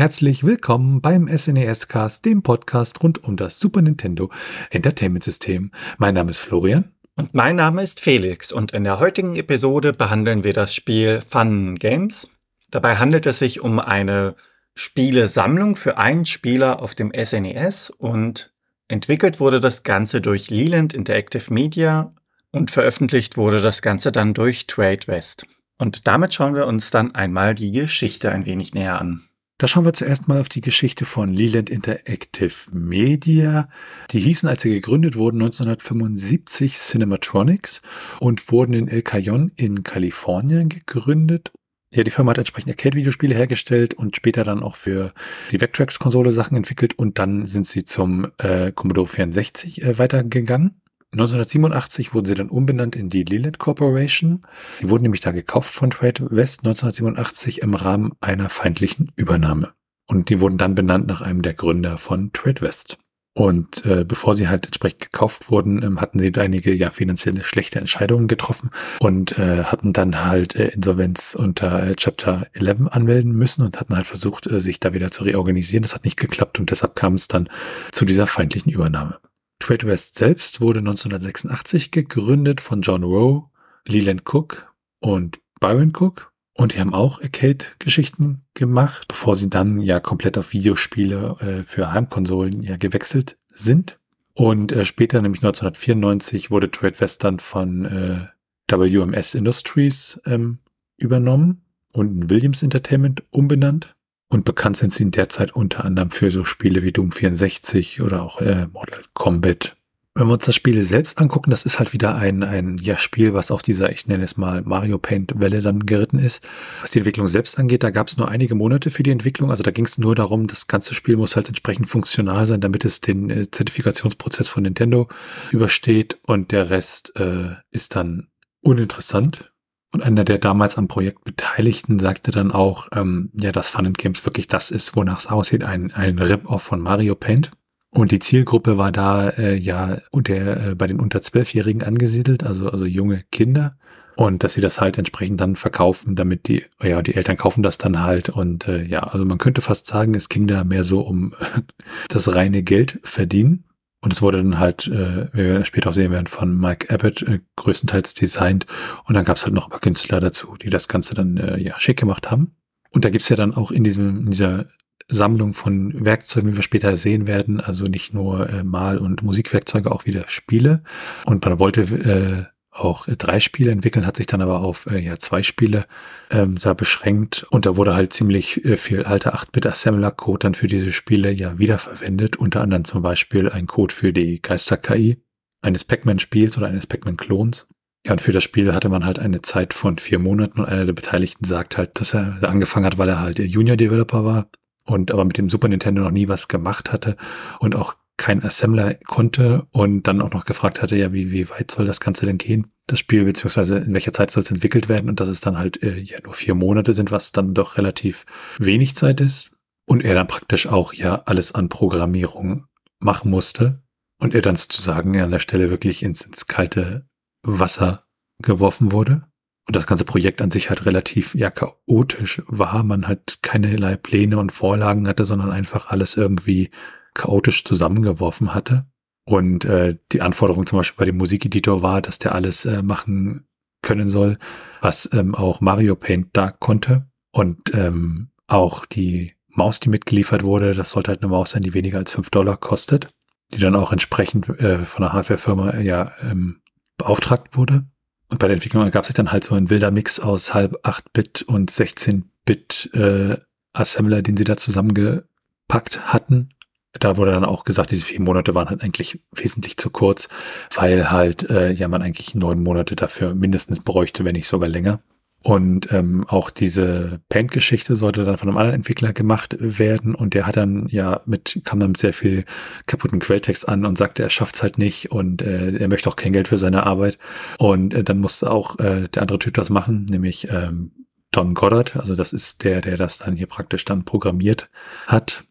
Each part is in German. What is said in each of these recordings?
Herzlich willkommen beim SNES Cast, dem Podcast rund um das Super Nintendo Entertainment System. Mein Name ist Florian. Und mein Name ist Felix und in der heutigen Episode behandeln wir das Spiel Fun Games. Dabei handelt es sich um eine Spielesammlung für einen Spieler auf dem SNES und entwickelt wurde das Ganze durch Leland Interactive Media und veröffentlicht wurde das Ganze dann durch Trade West. Und damit schauen wir uns dann einmal die Geschichte ein wenig näher an. Da schauen wir zuerst mal auf die Geschichte von Leland Interactive Media. Die hießen, als sie gegründet wurden, 1975 Cinematronics und wurden in El Cajon in Kalifornien gegründet. Ja, die Firma hat entsprechend Arcade-Videospiele hergestellt und später dann auch für die Vectrex-Konsole Sachen entwickelt und dann sind sie zum äh, Commodore 64 äh, weitergegangen. 1987 wurden sie dann umbenannt in die Leland Corporation. Die wurden nämlich da gekauft von Trade West 1987 im Rahmen einer feindlichen Übernahme. Und die wurden dann benannt nach einem der Gründer von Trade West. Und äh, bevor sie halt entsprechend gekauft wurden, ähm, hatten sie einige ja finanzielle schlechte Entscheidungen getroffen und äh, hatten dann halt äh, Insolvenz unter äh, Chapter 11 anmelden müssen und hatten halt versucht, äh, sich da wieder zu reorganisieren. Das hat nicht geklappt und deshalb kam es dann zu dieser feindlichen Übernahme. Trade West selbst wurde 1986 gegründet von John Rowe, Leland Cook und Byron Cook. Und die haben auch Arcade-Geschichten gemacht, bevor sie dann ja komplett auf Videospiele äh, für Heimkonsolen ja gewechselt sind. Und äh, später, nämlich 1994, wurde Trade West dann von äh, WMS Industries ähm, übernommen und in Williams Entertainment umbenannt. Und bekannt sind sie in der Zeit unter anderem für so Spiele wie Doom 64 oder auch äh, Mortal Kombat. Wenn wir uns das Spiel selbst angucken, das ist halt wieder ein, ein ja, Spiel, was auf dieser, ich nenne es mal, Mario Paint Welle dann geritten ist. Was die Entwicklung selbst angeht, da gab es nur einige Monate für die Entwicklung. Also da ging es nur darum, das ganze Spiel muss halt entsprechend funktional sein, damit es den äh, Zertifikationsprozess von Nintendo übersteht. Und der Rest äh, ist dann uninteressant und einer der damals am Projekt Beteiligten sagte dann auch, ähm, ja, dass Fun and Games wirklich das ist, wonach es aussieht, ein, ein Rip-Off von Mario Paint. Und die Zielgruppe war da äh, ja unter, äh, bei den unter Zwölfjährigen angesiedelt, also, also junge Kinder. Und dass sie das halt entsprechend dann verkaufen, damit die, ja, die Eltern kaufen das dann halt. Und äh, ja, also man könnte fast sagen, es ging da mehr so um das reine Geld verdienen. Und es wurde dann halt, äh, wie wir später auch sehen werden, von Mike Abbott äh, größtenteils designt. Und dann gab es halt noch ein paar Künstler dazu, die das Ganze dann äh, ja schick gemacht haben. Und da gibt's ja dann auch in diesem, in dieser Sammlung von Werkzeugen, wie wir später sehen werden, also nicht nur äh, Mal- und Musikwerkzeuge, auch wieder Spiele. Und man wollte äh, auch drei Spiele entwickeln, hat sich dann aber auf äh, ja, zwei Spiele ähm, da beschränkt. Und da wurde halt ziemlich äh, viel alter 8-Bit-Assembler-Code dann für diese Spiele ja wiederverwendet, unter anderem zum Beispiel ein Code für die Geister-KI eines Pac-Man-Spiels oder eines Pac-Man-Klons. Ja, und für das Spiel hatte man halt eine Zeit von vier Monaten und einer der Beteiligten sagt halt, dass er angefangen hat, weil er halt Junior-Developer war und aber mit dem Super Nintendo noch nie was gemacht hatte. Und auch kein Assembler konnte und dann auch noch gefragt hatte, ja, wie, wie weit soll das Ganze denn gehen, das Spiel, beziehungsweise in welcher Zeit soll es entwickelt werden und dass es dann halt äh, ja nur vier Monate sind, was dann doch relativ wenig Zeit ist. Und er dann praktisch auch ja alles an Programmierung machen musste und er dann sozusagen an der Stelle wirklich ins, ins kalte Wasser geworfen wurde. Und das ganze Projekt an sich halt relativ ja chaotisch war. Man halt keinerlei Pläne und Vorlagen hatte, sondern einfach alles irgendwie chaotisch zusammengeworfen hatte. Und äh, die Anforderung zum Beispiel bei dem Musikeditor war, dass der alles äh, machen können soll, was ähm, auch Mario Paint da konnte. Und ähm, auch die Maus, die mitgeliefert wurde, das sollte halt eine Maus sein, die weniger als fünf Dollar kostet, die dann auch entsprechend äh, von der Hardwarefirma ja ähm, beauftragt wurde. Und bei der Entwicklung ergab sich dann halt so ein wilder Mix aus halb 8-Bit und 16-Bit äh, Assembler, den sie da zusammengepackt hatten da wurde dann auch gesagt, diese vier Monate waren halt eigentlich wesentlich zu kurz, weil halt äh, ja man eigentlich neun Monate dafür mindestens bräuchte, wenn nicht sogar länger. Und ähm, auch diese Paint-Geschichte sollte dann von einem anderen Entwickler gemacht werden und der hat dann ja mit, kam dann mit sehr viel kaputten Quelltext an und sagte, er schafft's halt nicht und äh, er möchte auch kein Geld für seine Arbeit. Und äh, dann musste auch äh, der andere Typ das machen, nämlich ähm, Don Goddard, also das ist der, der das dann hier praktisch dann programmiert hat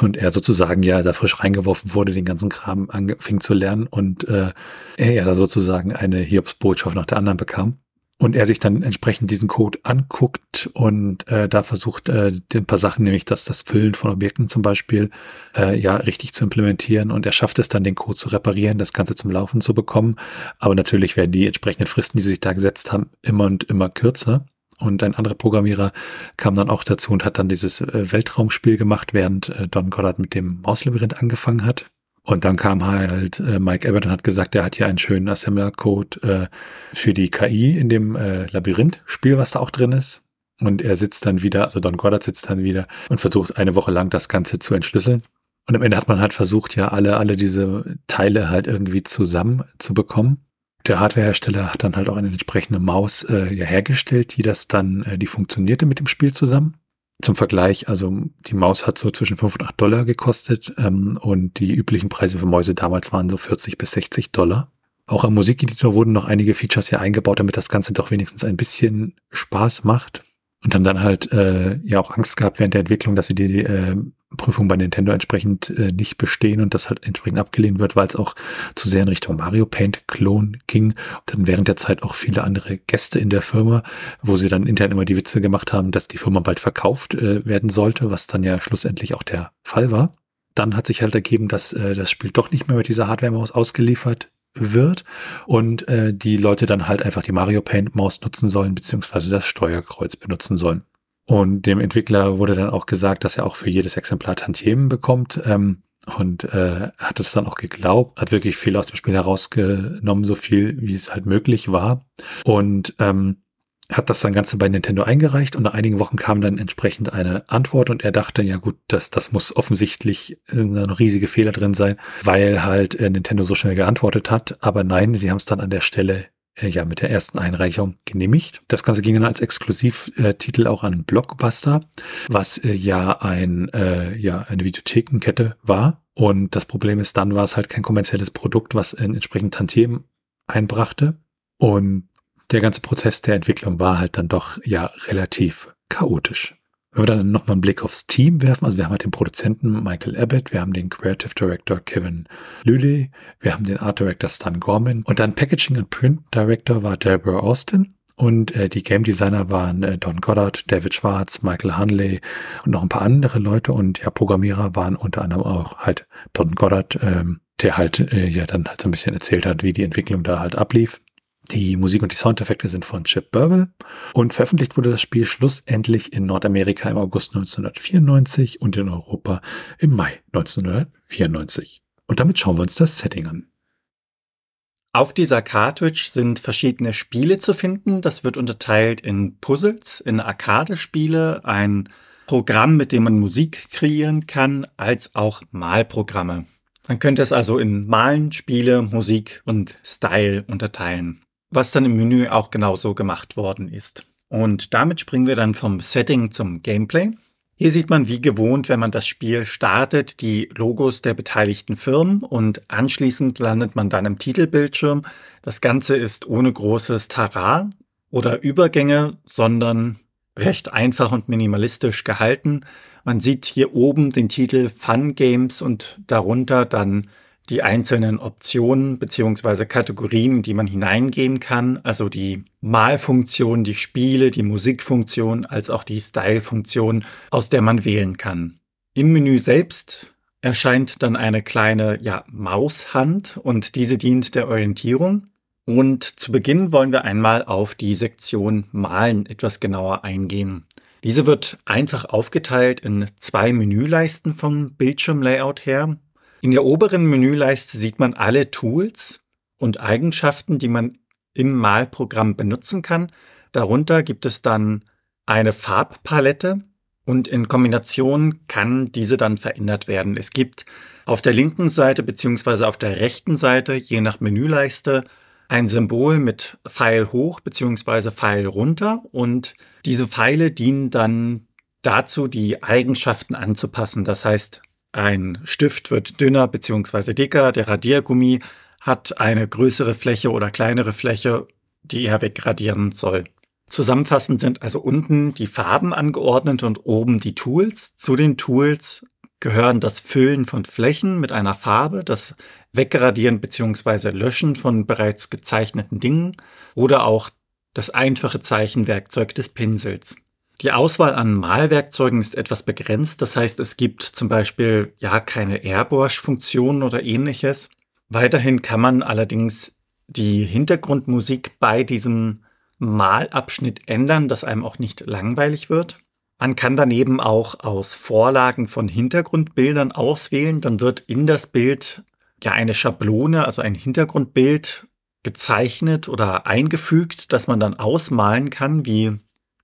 und er sozusagen ja da frisch reingeworfen wurde, den ganzen Kram anfing zu lernen und äh, er ja da sozusagen eine Hiobsbotschaft nach der anderen bekam. und er sich dann entsprechend diesen Code anguckt und äh, da versucht, äh, ein paar Sachen, nämlich dass das Füllen von Objekten zum Beispiel, äh, ja, richtig zu implementieren und er schafft es dann, den Code zu reparieren, das Ganze zum Laufen zu bekommen. Aber natürlich werden die entsprechenden Fristen, die sie sich da gesetzt haben, immer und immer kürzer. Und ein anderer Programmierer kam dann auch dazu und hat dann dieses äh, Weltraumspiel gemacht, während äh, Don Goddard mit dem Mauslabyrinth angefangen hat. Und dann kam halt äh, Mike Abbott und hat gesagt, er hat hier einen schönen Assembler-Code für die KI in dem Labyrinth-Spiel, was da auch drin ist. Und er sitzt dann wieder, also Don Goddard sitzt dann wieder und versucht eine Woche lang das Ganze zu entschlüsseln. Und am Ende hat man halt versucht, ja, alle, alle diese Teile halt irgendwie zusammen zu bekommen. Der Hardwarehersteller hat dann halt auch eine entsprechende Maus äh, ja hergestellt, die das dann, äh, die funktionierte mit dem Spiel zusammen. Zum Vergleich, also die Maus hat so zwischen 5 und 8 Dollar gekostet ähm, und die üblichen Preise für Mäuse damals waren so 40 bis 60 Dollar. Auch am Musikeditor wurden noch einige Features hier eingebaut, damit das Ganze doch wenigstens ein bisschen Spaß macht und haben dann halt äh, ja auch Angst gehabt während der Entwicklung, dass sie die äh, Prüfung bei Nintendo entsprechend äh, nicht bestehen und das halt entsprechend abgelehnt wird, weil es auch zu sehr in Richtung Mario Paint Klon ging. Und dann während der Zeit auch viele andere Gäste in der Firma, wo sie dann intern immer die Witze gemacht haben, dass die Firma bald verkauft äh, werden sollte, was dann ja schlussendlich auch der Fall war. Dann hat sich halt ergeben, dass äh, das Spiel doch nicht mehr mit dieser Hardware-Maus ausgeliefert wird und äh, die Leute dann halt einfach die Mario Paint Maus nutzen sollen, beziehungsweise das Steuerkreuz benutzen sollen. Und dem Entwickler wurde dann auch gesagt, dass er auch für jedes Exemplar Tantiemen bekommt. Ähm, und äh, hat das dann auch geglaubt, hat wirklich viel aus dem Spiel herausgenommen, so viel wie es halt möglich war. Und ähm, hat das dann Ganze bei Nintendo eingereicht und nach einigen Wochen kam dann entsprechend eine Antwort und er dachte, ja gut, das, das muss offensichtlich ein riesige Fehler drin sein, weil halt äh, Nintendo so schnell geantwortet hat. Aber nein, sie haben es dann an der Stelle äh, ja mit der ersten Einreichung genehmigt. Das Ganze ging dann als Exklusivtitel auch an Blockbuster, was äh, ja ein äh, ja eine Videothekenkette war. Und das Problem ist, dann war es halt kein kommerzielles Produkt, was entsprechend Tantiemen einbrachte. Und der ganze Prozess der Entwicklung war halt dann doch ja relativ chaotisch. Wenn wir dann nochmal einen Blick aufs Team werfen, also wir haben halt den Produzenten Michael Abbott, wir haben den Creative Director Kevin Lully, wir haben den Art Director Stan Gorman und dann Packaging and Print Director war Deborah Austin und äh, die Game Designer waren äh, Don Goddard, David Schwartz, Michael Hunley und noch ein paar andere Leute und ja, Programmierer waren unter anderem auch halt Don Goddard, ähm, der halt äh, ja dann halt so ein bisschen erzählt hat, wie die Entwicklung da halt ablief. Die Musik und die Soundeffekte sind von Chip Burwell und veröffentlicht wurde das Spiel schlussendlich in Nordamerika im August 1994 und in Europa im Mai 1994. Und damit schauen wir uns das Setting an. Auf dieser Cartridge sind verschiedene Spiele zu finden. Das wird unterteilt in Puzzles, in Arcade-Spiele, ein Programm, mit dem man Musik kreieren kann, als auch Malprogramme. Man könnte es also in Malen, Spiele, Musik und Style unterteilen was dann im Menü auch genauso gemacht worden ist. Und damit springen wir dann vom Setting zum Gameplay. Hier sieht man wie gewohnt, wenn man das Spiel startet, die Logos der beteiligten Firmen und anschließend landet man dann im Titelbildschirm. Das Ganze ist ohne großes Tara oder Übergänge, sondern recht einfach und minimalistisch gehalten. Man sieht hier oben den Titel Fun Games und darunter dann die einzelnen Optionen beziehungsweise Kategorien, die man hineingehen kann, also die Malfunktion, die Spiele, die Musikfunktion, als auch die Style-Funktion, aus der man wählen kann. Im Menü selbst erscheint dann eine kleine ja, Maushand und diese dient der Orientierung. Und zu Beginn wollen wir einmal auf die Sektion Malen etwas genauer eingehen. Diese wird einfach aufgeteilt in zwei Menüleisten vom Bildschirmlayout her. In der oberen Menüleiste sieht man alle Tools und Eigenschaften, die man im Malprogramm benutzen kann. Darunter gibt es dann eine Farbpalette und in Kombination kann diese dann verändert werden. Es gibt auf der linken Seite bzw. auf der rechten Seite, je nach Menüleiste, ein Symbol mit Pfeil hoch bzw. Pfeil runter und diese Pfeile dienen dann dazu, die Eigenschaften anzupassen. Das heißt, ein Stift wird dünner bzw. dicker, der Radiergummi hat eine größere Fläche oder kleinere Fläche, die er wegradieren soll. Zusammenfassend sind also unten die Farben angeordnet und oben die Tools. Zu den Tools gehören das Füllen von Flächen mit einer Farbe, das Wegradieren bzw. Löschen von bereits gezeichneten Dingen oder auch das einfache Zeichenwerkzeug des Pinsels. Die Auswahl an Malwerkzeugen ist etwas begrenzt, das heißt, es gibt zum Beispiel ja keine Airbrush-Funktion oder ähnliches. Weiterhin kann man allerdings die Hintergrundmusik bei diesem Malabschnitt ändern, dass einem auch nicht langweilig wird. Man kann daneben auch aus Vorlagen von Hintergrundbildern auswählen, dann wird in das Bild ja eine Schablone, also ein Hintergrundbild gezeichnet oder eingefügt, das man dann ausmalen kann, wie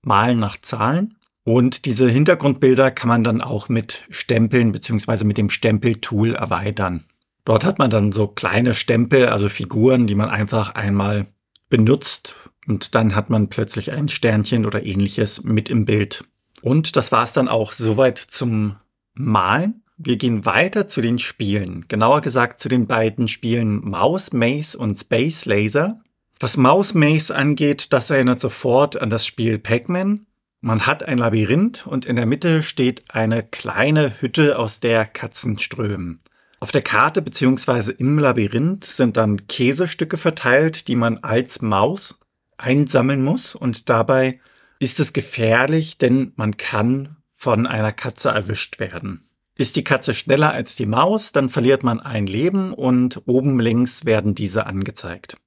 Malen nach Zahlen. Und diese Hintergrundbilder kann man dann auch mit Stempeln beziehungsweise mit dem Stempeltool erweitern. Dort hat man dann so kleine Stempel, also Figuren, die man einfach einmal benutzt und dann hat man plötzlich ein Sternchen oder ähnliches mit im Bild. Und das war es dann auch soweit zum Malen. Wir gehen weiter zu den Spielen. Genauer gesagt zu den beiden Spielen Mouse Maze und Space Laser. Was Mouse Maze angeht, das erinnert sofort an das Spiel Pac-Man. Man hat ein Labyrinth und in der Mitte steht eine kleine Hütte, aus der Katzen strömen. Auf der Karte bzw. im Labyrinth sind dann Käsestücke verteilt, die man als Maus einsammeln muss und dabei ist es gefährlich, denn man kann von einer Katze erwischt werden. Ist die Katze schneller als die Maus, dann verliert man ein Leben und oben links werden diese angezeigt.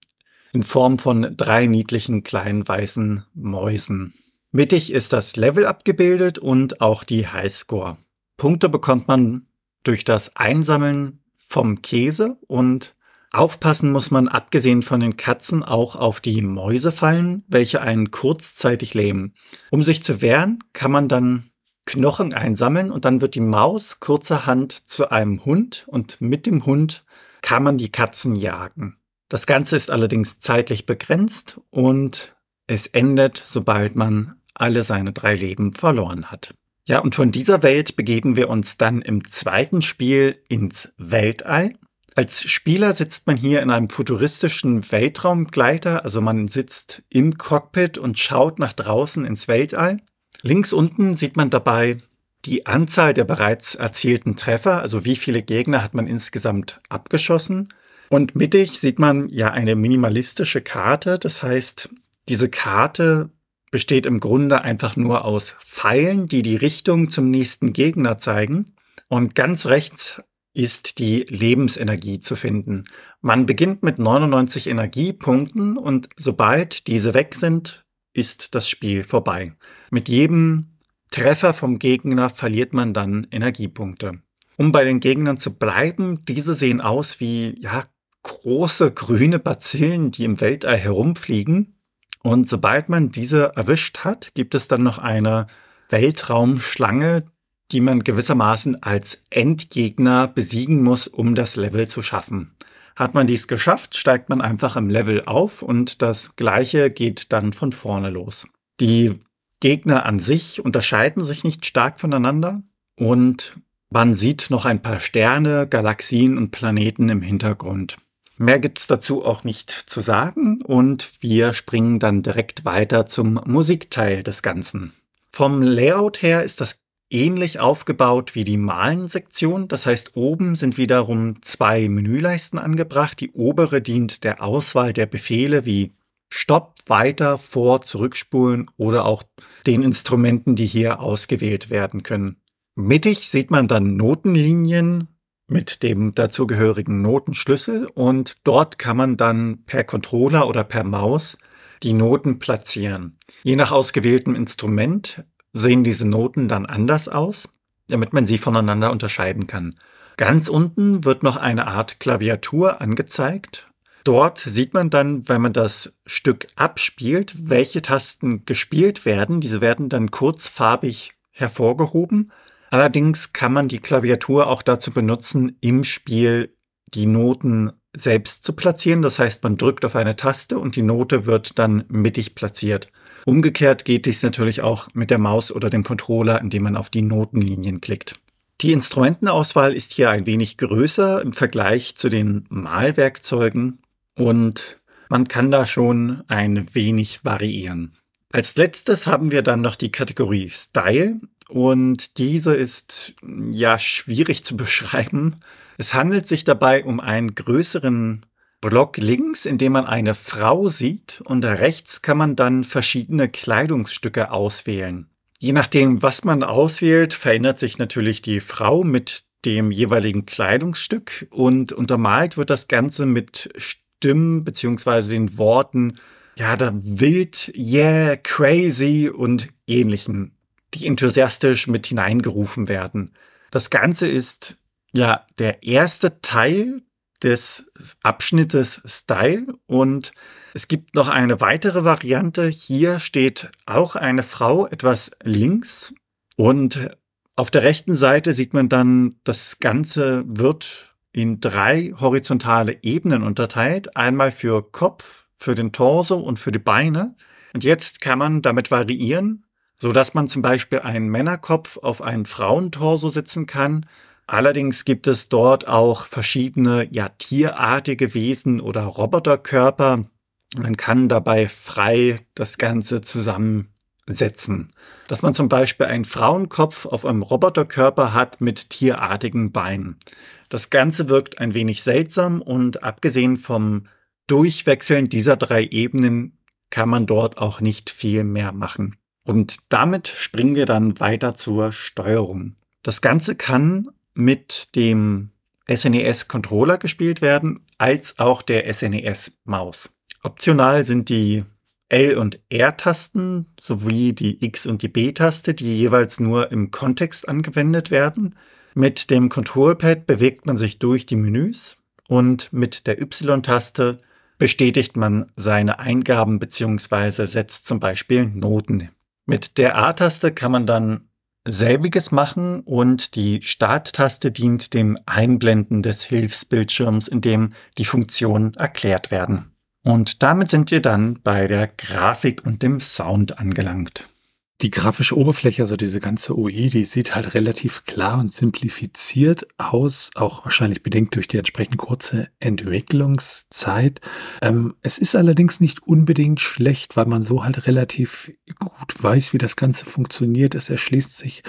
In Form von drei niedlichen kleinen weißen Mäusen. Mittig ist das Level abgebildet und auch die Highscore. Punkte bekommt man durch das Einsammeln vom Käse und aufpassen muss man abgesehen von den Katzen auch auf die Mäusefallen, welche einen kurzzeitig lähmen. Um sich zu wehren, kann man dann Knochen einsammeln und dann wird die Maus kurzerhand zu einem Hund und mit dem Hund kann man die Katzen jagen. Das Ganze ist allerdings zeitlich begrenzt und es endet, sobald man alle seine drei Leben verloren hat. Ja, und von dieser Welt begeben wir uns dann im zweiten Spiel ins Weltall. Als Spieler sitzt man hier in einem futuristischen Weltraumgleiter, also man sitzt im Cockpit und schaut nach draußen ins Weltall. Links unten sieht man dabei die Anzahl der bereits erzielten Treffer, also wie viele Gegner hat man insgesamt abgeschossen. Und mittig sieht man ja eine minimalistische Karte. Das heißt, diese Karte besteht im Grunde einfach nur aus Pfeilen, die die Richtung zum nächsten Gegner zeigen. Und ganz rechts ist die Lebensenergie zu finden. Man beginnt mit 99 Energiepunkten und sobald diese weg sind, ist das Spiel vorbei. Mit jedem Treffer vom Gegner verliert man dann Energiepunkte. Um bei den Gegnern zu bleiben, diese sehen aus wie ja, große grüne Bazillen, die im Weltall herumfliegen. Und sobald man diese erwischt hat, gibt es dann noch eine Weltraumschlange, die man gewissermaßen als Endgegner besiegen muss, um das Level zu schaffen. Hat man dies geschafft, steigt man einfach im Level auf und das gleiche geht dann von vorne los. Die Gegner an sich unterscheiden sich nicht stark voneinander und man sieht noch ein paar Sterne, Galaxien und Planeten im Hintergrund. Mehr gibt's dazu auch nicht zu sagen und wir springen dann direkt weiter zum Musikteil des Ganzen. Vom Layout her ist das ähnlich aufgebaut wie die Malen-Sektion. Das heißt, oben sind wiederum zwei Menüleisten angebracht. Die obere dient der Auswahl der Befehle wie Stopp, weiter, vor, zurückspulen oder auch den Instrumenten, die hier ausgewählt werden können. Mittig sieht man dann Notenlinien mit dem dazugehörigen Notenschlüssel und dort kann man dann per Controller oder per Maus die Noten platzieren. Je nach ausgewähltem Instrument sehen diese Noten dann anders aus, damit man sie voneinander unterscheiden kann. Ganz unten wird noch eine Art Klaviatur angezeigt. Dort sieht man dann, wenn man das Stück abspielt, welche Tasten gespielt werden. Diese werden dann kurzfarbig hervorgehoben. Allerdings kann man die Klaviatur auch dazu benutzen, im Spiel die Noten selbst zu platzieren. Das heißt, man drückt auf eine Taste und die Note wird dann mittig platziert. Umgekehrt geht dies natürlich auch mit der Maus oder dem Controller, indem man auf die Notenlinien klickt. Die Instrumentenauswahl ist hier ein wenig größer im Vergleich zu den Malwerkzeugen und man kann da schon ein wenig variieren. Als letztes haben wir dann noch die Kategorie Style und diese ist ja schwierig zu beschreiben. Es handelt sich dabei um einen größeren Block links, in dem man eine Frau sieht und rechts kann man dann verschiedene Kleidungsstücke auswählen. Je nachdem, was man auswählt, verändert sich natürlich die Frau mit dem jeweiligen Kleidungsstück und untermalt wird das Ganze mit Stimmen beziehungsweise den Worten, ja, da wild, yeah, crazy und ähnlichen, die enthusiastisch mit hineingerufen werden. Das Ganze ist ja der erste Teil des Abschnittes Style und es gibt noch eine weitere Variante. Hier steht auch eine Frau etwas links und auf der rechten Seite sieht man dann, das Ganze wird in drei horizontale Ebenen unterteilt. Einmal für Kopf, für den Torso und für die Beine. Und jetzt kann man damit variieren, so dass man zum Beispiel einen Männerkopf auf einen Frauentorso sitzen kann Allerdings gibt es dort auch verschiedene ja, tierartige Wesen oder Roboterkörper. Man kann dabei frei das Ganze zusammensetzen. Dass man zum Beispiel einen Frauenkopf auf einem Roboterkörper hat mit tierartigen Beinen. Das Ganze wirkt ein wenig seltsam und abgesehen vom Durchwechseln dieser drei Ebenen kann man dort auch nicht viel mehr machen. Und damit springen wir dann weiter zur Steuerung. Das Ganze kann mit dem SNES-Controller gespielt werden, als auch der SNES-Maus. Optional sind die L- und R-Tasten sowie die X- und die B-Taste, die jeweils nur im Kontext angewendet werden. Mit dem Controlpad bewegt man sich durch die Menüs und mit der Y-Taste bestätigt man seine Eingaben bzw. setzt zum Beispiel Noten. Mit der A-Taste kann man dann selbiges machen und die Starttaste dient dem Einblenden des Hilfsbildschirms, in dem die Funktionen erklärt werden. Und damit sind wir dann bei der Grafik und dem Sound angelangt. Die grafische Oberfläche, also diese ganze UI, die sieht halt relativ klar und simplifiziert aus, auch wahrscheinlich bedingt durch die entsprechend kurze Entwicklungszeit. Ähm, es ist allerdings nicht unbedingt schlecht, weil man so halt relativ gut weiß, wie das Ganze funktioniert. Es erschließt sich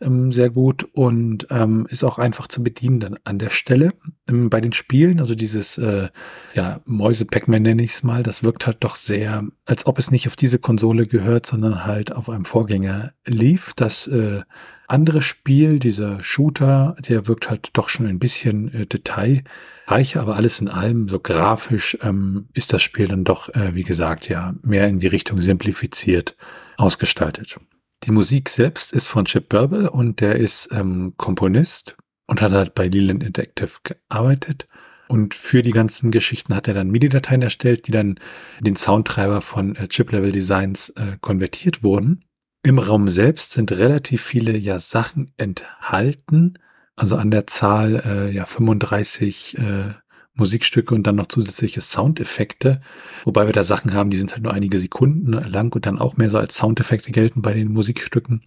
ähm, sehr gut und ähm, ist auch einfach zu bedienen dann an der Stelle. Ähm, bei den Spielen, also dieses äh, ja, Mäuse-Pac-Man nenne ich es mal, das wirkt halt doch sehr, als ob es nicht auf diese Konsole gehört, sondern halt auf einem Vorgänger lief. Das äh, andere Spiel, dieser Shooter, der wirkt halt doch schon ein bisschen äh, detailreicher, aber alles in allem, so grafisch, ähm, ist das Spiel dann doch, äh, wie gesagt, ja, mehr in die Richtung simplifiziert ausgestaltet. Die Musik selbst ist von Chip Burble und der ist ähm, Komponist und hat halt bei Leland Interactive gearbeitet. Und für die ganzen Geschichten hat er dann MIDI-Dateien erstellt, die dann den Soundtreiber von äh, Chip-Level Designs äh, konvertiert wurden. Im Raum selbst sind relativ viele ja Sachen enthalten, also an der Zahl äh, ja 35 äh, Musikstücke und dann noch zusätzliche Soundeffekte, wobei wir da Sachen haben, die sind halt nur einige Sekunden lang und dann auch mehr so als Soundeffekte gelten bei den Musikstücken.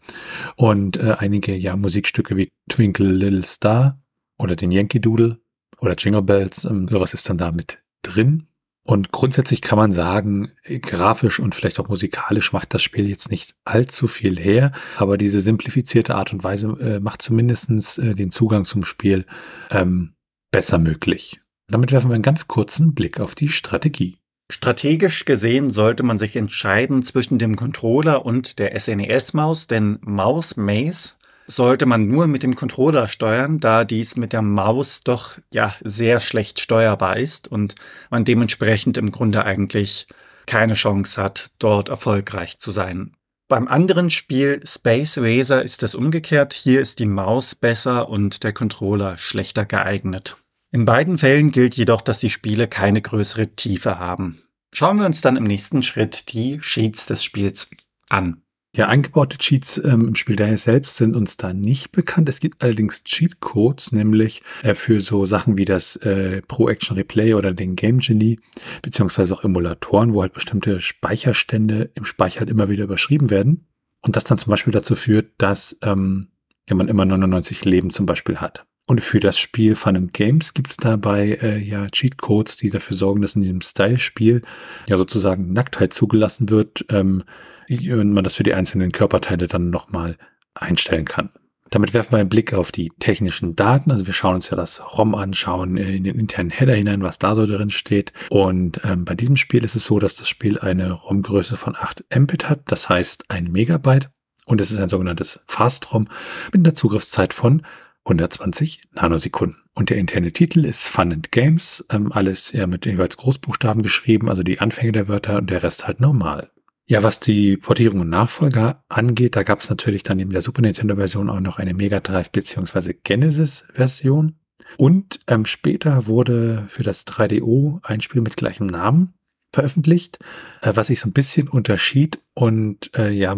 Und äh, einige ja Musikstücke wie Twinkle Little Star oder den Yankee Doodle oder Jingle Bells, ähm, sowas ist dann da mit drin. Und grundsätzlich kann man sagen, grafisch und vielleicht auch musikalisch macht das Spiel jetzt nicht allzu viel her, aber diese simplifizierte Art und Weise äh, macht zumindestens äh, den Zugang zum Spiel ähm, besser möglich. Damit werfen wir einen ganz kurzen Blick auf die Strategie. Strategisch gesehen sollte man sich entscheiden zwischen dem Controller und der SNES-Maus, denn Maus Maze sollte man nur mit dem Controller steuern, da dies mit der Maus doch ja sehr schlecht steuerbar ist und man dementsprechend im Grunde eigentlich keine Chance hat, dort erfolgreich zu sein. Beim anderen Spiel Space Racer ist es umgekehrt. Hier ist die Maus besser und der Controller schlechter geeignet. In beiden Fällen gilt jedoch, dass die Spiele keine größere Tiefe haben. Schauen wir uns dann im nächsten Schritt die Sheets des Spiels an. Ja, eingebaute Cheats ähm, im Spiel daher selbst sind uns da nicht bekannt. Es gibt allerdings Cheatcodes, nämlich äh, für so Sachen wie das äh, Pro Action Replay oder den Game Genie, beziehungsweise auch Emulatoren, wo halt bestimmte Speicherstände im Speicher halt immer wieder überschrieben werden. Und das dann zum Beispiel dazu führt, dass ähm, ja, man immer 99 Leben zum Beispiel hat. Und für das Spiel Fun and Games gibt es dabei äh, ja Cheatcodes, die dafür sorgen, dass in diesem Style-Spiel ja sozusagen Nacktheit zugelassen wird. Ähm, und man das für die einzelnen Körperteile dann nochmal einstellen kann. Damit werfen wir einen Blick auf die technischen Daten. Also wir schauen uns ja das ROM an, schauen in den internen Header hinein, was da so drin steht. Und ähm, bei diesem Spiel ist es so, dass das Spiel eine ROM-Größe von 8 Mbit hat, das heißt ein Megabyte. Und es ist ein sogenanntes Fast-ROM mit einer Zugriffszeit von 120 Nanosekunden. Und der interne Titel ist Fun and Games, ähm, alles eher mit jeweils Großbuchstaben geschrieben, also die Anfänge der Wörter und der Rest halt normal. Ja, was die Portierung und Nachfolger angeht, da gab es natürlich dann neben der Super Nintendo-Version auch noch eine Mega Drive bzw. Genesis-Version. Und ähm, später wurde für das 3DO ein Spiel mit gleichem Namen veröffentlicht, äh, was sich so ein bisschen unterschied und äh, ja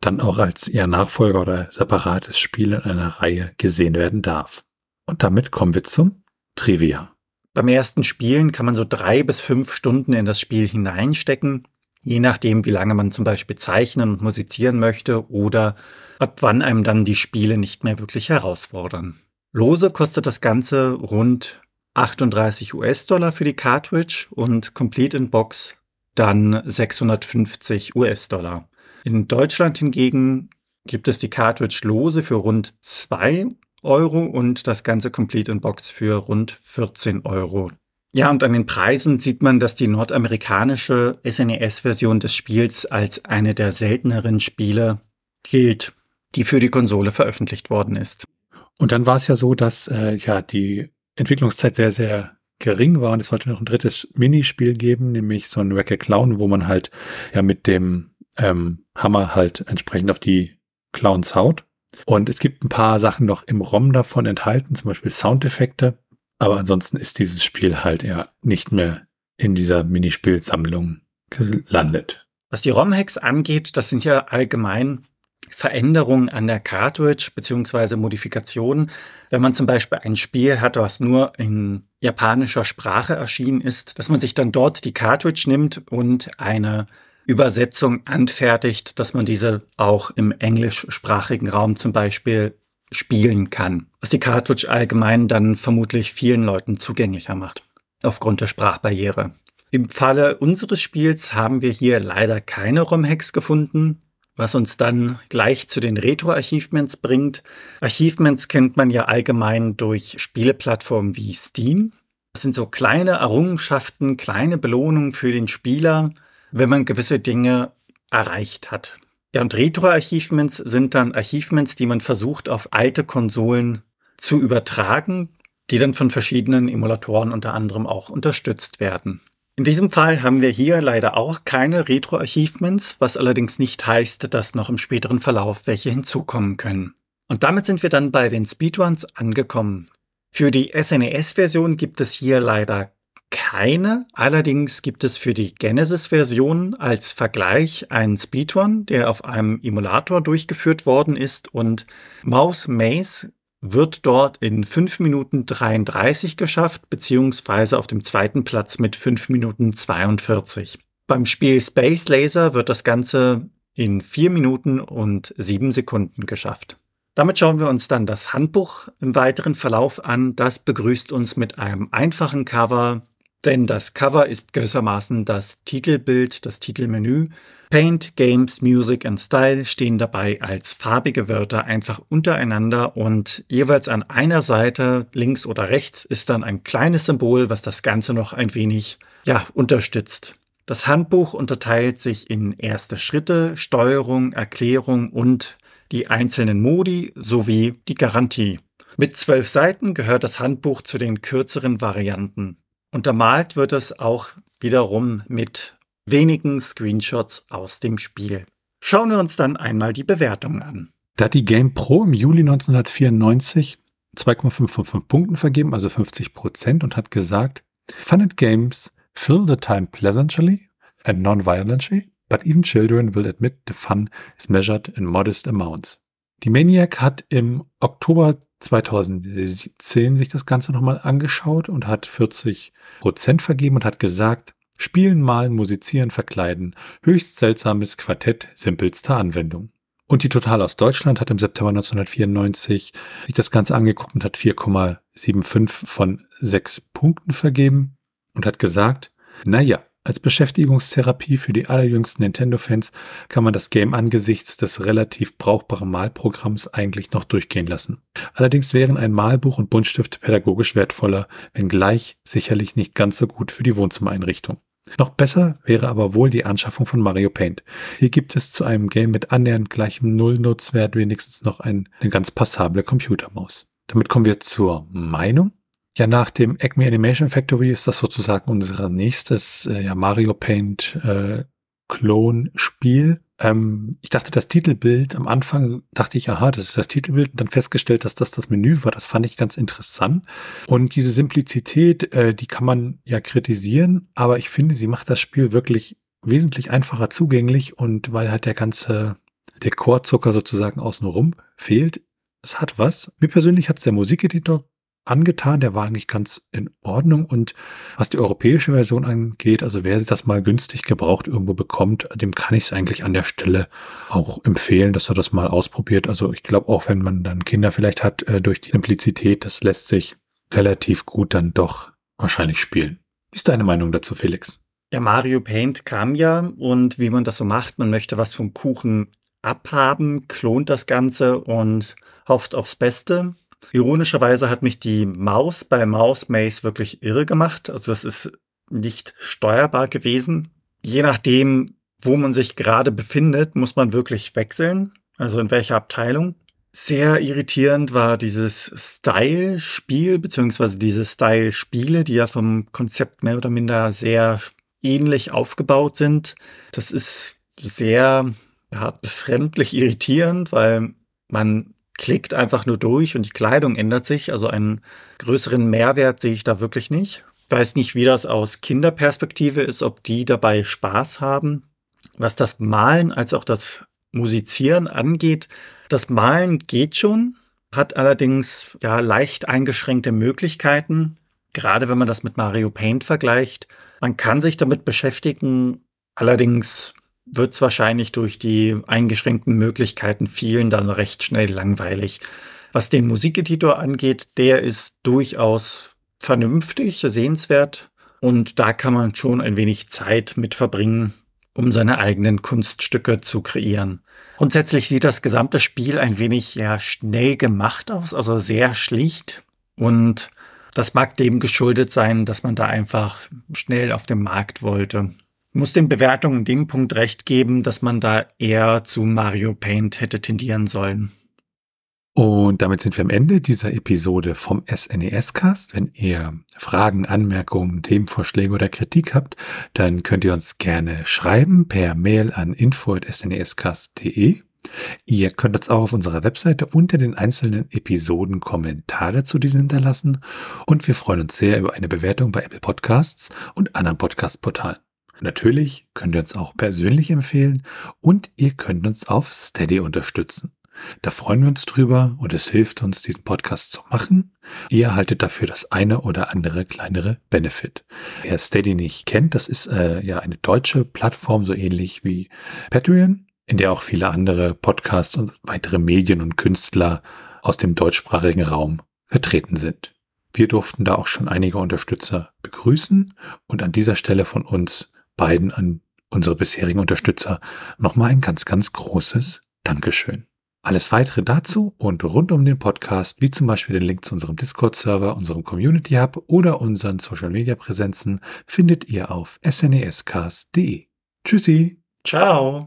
dann auch als eher Nachfolger oder separates Spiel in einer Reihe gesehen werden darf. Und damit kommen wir zum Trivia. Beim ersten Spielen kann man so drei bis fünf Stunden in das Spiel hineinstecken je nachdem, wie lange man zum Beispiel zeichnen und musizieren möchte oder ab wann einem dann die Spiele nicht mehr wirklich herausfordern. Lose kostet das Ganze rund 38 US-Dollar für die Cartridge und Complete in Box dann 650 US-Dollar. In Deutschland hingegen gibt es die Cartridge lose für rund 2 Euro und das ganze Complete in Box für rund 14 Euro. Ja, und an den Preisen sieht man, dass die nordamerikanische SNES-Version des Spiels als eine der selteneren Spiele gilt, die für die Konsole veröffentlicht worden ist. Und dann war es ja so, dass äh, ja die Entwicklungszeit sehr, sehr gering war und es sollte noch ein drittes Minispiel geben, nämlich so ein Wacker Clown, wo man halt ja mit dem ähm, Hammer halt entsprechend auf die Clowns haut. Und es gibt ein paar Sachen noch im ROM davon enthalten, zum Beispiel Soundeffekte. Aber ansonsten ist dieses Spiel halt ja nicht mehr in dieser Minispielsammlung gelandet. Was die ROM-Hacks angeht, das sind ja allgemein Veränderungen an der Cartridge beziehungsweise Modifikationen. Wenn man zum Beispiel ein Spiel hat, was nur in japanischer Sprache erschienen ist, dass man sich dann dort die Cartridge nimmt und eine Übersetzung anfertigt, dass man diese auch im englischsprachigen Raum zum Beispiel spielen kann, was die Cartridge allgemein dann vermutlich vielen Leuten zugänglicher macht, aufgrund der Sprachbarriere. Im Falle unseres Spiels haben wir hier leider keine ROM-Hacks gefunden, was uns dann gleich zu den Retro-Achievements bringt. Achievements kennt man ja allgemein durch Spieleplattformen wie Steam. Das sind so kleine Errungenschaften, kleine Belohnungen für den Spieler, wenn man gewisse Dinge erreicht hat. Ja, und Retro-Achievements sind dann Achievements, die man versucht auf alte Konsolen zu übertragen, die dann von verschiedenen Emulatoren unter anderem auch unterstützt werden. In diesem Fall haben wir hier leider auch keine Retro-Achievements, was allerdings nicht heißt, dass noch im späteren Verlauf welche hinzukommen können. Und damit sind wir dann bei den Speedruns angekommen. Für die SNES-Version gibt es hier leider keine. Allerdings gibt es für die Genesis-Version als Vergleich einen Speedrun, der auf einem Emulator durchgeführt worden ist und Mouse Maze wird dort in 5 Minuten 33 geschafft, beziehungsweise auf dem zweiten Platz mit 5 Minuten 42. Beim Spiel Space Laser wird das Ganze in 4 Minuten und 7 Sekunden geschafft. Damit schauen wir uns dann das Handbuch im weiteren Verlauf an. Das begrüßt uns mit einem einfachen Cover denn das Cover ist gewissermaßen das Titelbild, das Titelmenü. Paint, Games, Music and Style stehen dabei als farbige Wörter einfach untereinander und jeweils an einer Seite, links oder rechts, ist dann ein kleines Symbol, was das Ganze noch ein wenig, ja, unterstützt. Das Handbuch unterteilt sich in erste Schritte, Steuerung, Erklärung und die einzelnen Modi sowie die Garantie. Mit zwölf Seiten gehört das Handbuch zu den kürzeren Varianten. Untermalt wird es auch wiederum mit wenigen Screenshots aus dem Spiel. Schauen wir uns dann einmal die Bewertungen an. Da hat die Game Pro im Juli 1994 2,5 von 5 Punkten vergeben, also 50 Prozent, und hat gesagt, Fun and games fill the time pleasantly and non-violently, but even children will admit the fun is measured in modest amounts. Die Maniac hat im Oktober 2017 sich das Ganze nochmal angeschaut und hat 40 Prozent vergeben und hat gesagt, Spielen, malen, musizieren, verkleiden. Höchst seltsames Quartett simpelster Anwendung. Und die Total aus Deutschland hat im September 1994 sich das Ganze angeguckt und hat 4,75 von 6 Punkten vergeben und hat gesagt, naja, Als Beschäftigungstherapie für die allerjüngsten Nintendo-Fans kann man das Game angesichts des relativ brauchbaren Malprogramms eigentlich noch durchgehen lassen. Allerdings wären ein Malbuch und Buntstift pädagogisch wertvoller, wenngleich sicherlich nicht ganz so gut für die Wohnzimmereinrichtung. Noch besser wäre aber wohl die Anschaffung von Mario Paint. Hier gibt es zu einem Game mit annähernd gleichem Nullnutzwert wenigstens noch ein, eine ganz passable Computermaus. Damit kommen wir zur Meinung. Ja, nach dem Acme Animation Factory ist das sozusagen unser nächstes äh, ja, Mario Paint äh, Klon-Spiel. Ähm, ich dachte, das Titelbild, am Anfang dachte ich, aha, das ist das Titelbild und dann festgestellt, dass das das Menü war. Das fand ich ganz interessant. Und diese Simplizität, äh, die kann man ja kritisieren, aber ich finde, sie macht das Spiel wirklich wesentlich einfacher zugänglich und weil halt der ganze Dekorzucker sozusagen außenrum fehlt, es hat was. Mir persönlich hat es der Musikeditor angetan. Der war eigentlich ganz in Ordnung. Und was die europäische Version angeht, also wer das mal günstig gebraucht irgendwo bekommt, dem kann ich es eigentlich an der Stelle auch empfehlen, dass er das mal ausprobiert. Also ich glaube auch, wenn man dann Kinder vielleicht hat, äh, durch die Simplizität, das lässt sich relativ gut dann doch wahrscheinlich spielen. Wie ist deine Meinung dazu, Felix? Ja, Mario Paint kam ja und wie man das so macht, man möchte was vom Kuchen abhaben, klont das Ganze und hofft aufs Beste. Ironischerweise hat mich die Maus bei Maus Maze wirklich irre gemacht. Also das ist nicht steuerbar gewesen. Je nachdem, wo man sich gerade befindet, muss man wirklich wechseln. Also in welcher Abteilung. Sehr irritierend war dieses Style-Spiel, beziehungsweise diese Style-Spiele, die ja vom Konzept mehr oder minder sehr ähnlich aufgebaut sind. Das ist sehr ja, befremdlich irritierend, weil man klickt einfach nur durch und die Kleidung ändert sich. Also einen größeren Mehrwert sehe ich da wirklich nicht. Ich weiß nicht, wie das aus Kinderperspektive ist, ob die dabei Spaß haben. Was das Malen als auch das Musizieren angeht, das Malen geht schon, hat allerdings ja leicht eingeschränkte Möglichkeiten, gerade wenn man das mit Mario Paint vergleicht. Man kann sich damit beschäftigen, allerdings wird es wahrscheinlich durch die eingeschränkten Möglichkeiten vielen dann recht schnell langweilig. Was den Musikeditor angeht, der ist durchaus vernünftig, sehenswert und da kann man schon ein wenig Zeit mit verbringen, um seine eigenen Kunststücke zu kreieren. Grundsätzlich sieht das gesamte Spiel ein wenig ja schnell gemacht aus, also sehr schlicht und das mag dem geschuldet sein, dass man da einfach schnell auf dem Markt wollte muss den Bewertungen in dem Punkt recht geben, dass man da eher zu Mario Paint hätte tendieren sollen. Und damit sind wir am Ende dieser Episode vom SNES-Cast. Wenn ihr Fragen, Anmerkungen, Themenvorschläge oder Kritik habt, dann könnt ihr uns gerne schreiben per Mail an info.snescast.de. Ihr könnt uns auch auf unserer Webseite unter den einzelnen Episoden Kommentare zu diesen hinterlassen und wir freuen uns sehr über eine Bewertung bei Apple Podcasts und anderen Podcast-Portalen. Natürlich könnt ihr uns auch persönlich empfehlen und ihr könnt uns auf Steady unterstützen. Da freuen wir uns drüber und es hilft uns, diesen Podcast zu machen. Ihr erhaltet dafür das eine oder andere kleinere Benefit. Wer Steady nicht kennt, das ist äh, ja eine deutsche Plattform, so ähnlich wie Patreon, in der auch viele andere Podcasts und weitere Medien und Künstler aus dem deutschsprachigen Raum vertreten sind. Wir durften da auch schon einige Unterstützer begrüßen und an dieser Stelle von uns beiden an unsere bisherigen Unterstützer nochmal ein ganz, ganz großes Dankeschön. Alles weitere dazu und rund um den Podcast, wie zum Beispiel den Link zu unserem Discord-Server, unserem Community Hub oder unseren Social-Media-Präsenzen, findet ihr auf snescast.de. Tschüssi. Ciao.